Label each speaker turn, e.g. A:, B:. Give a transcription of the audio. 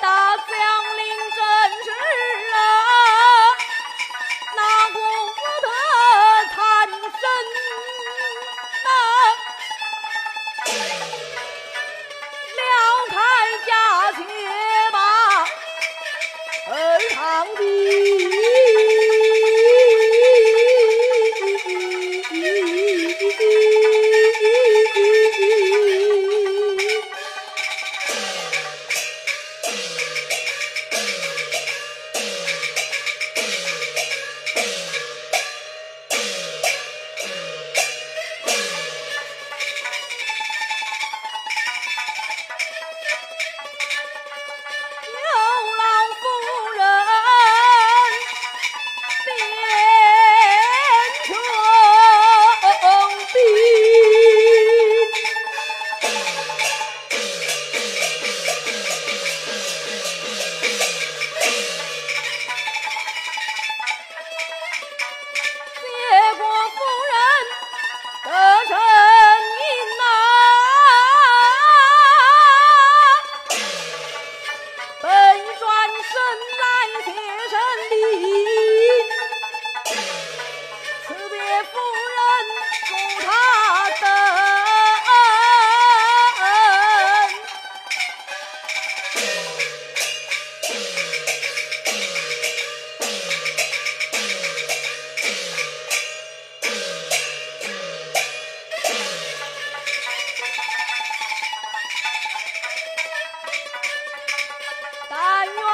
A: 打但愿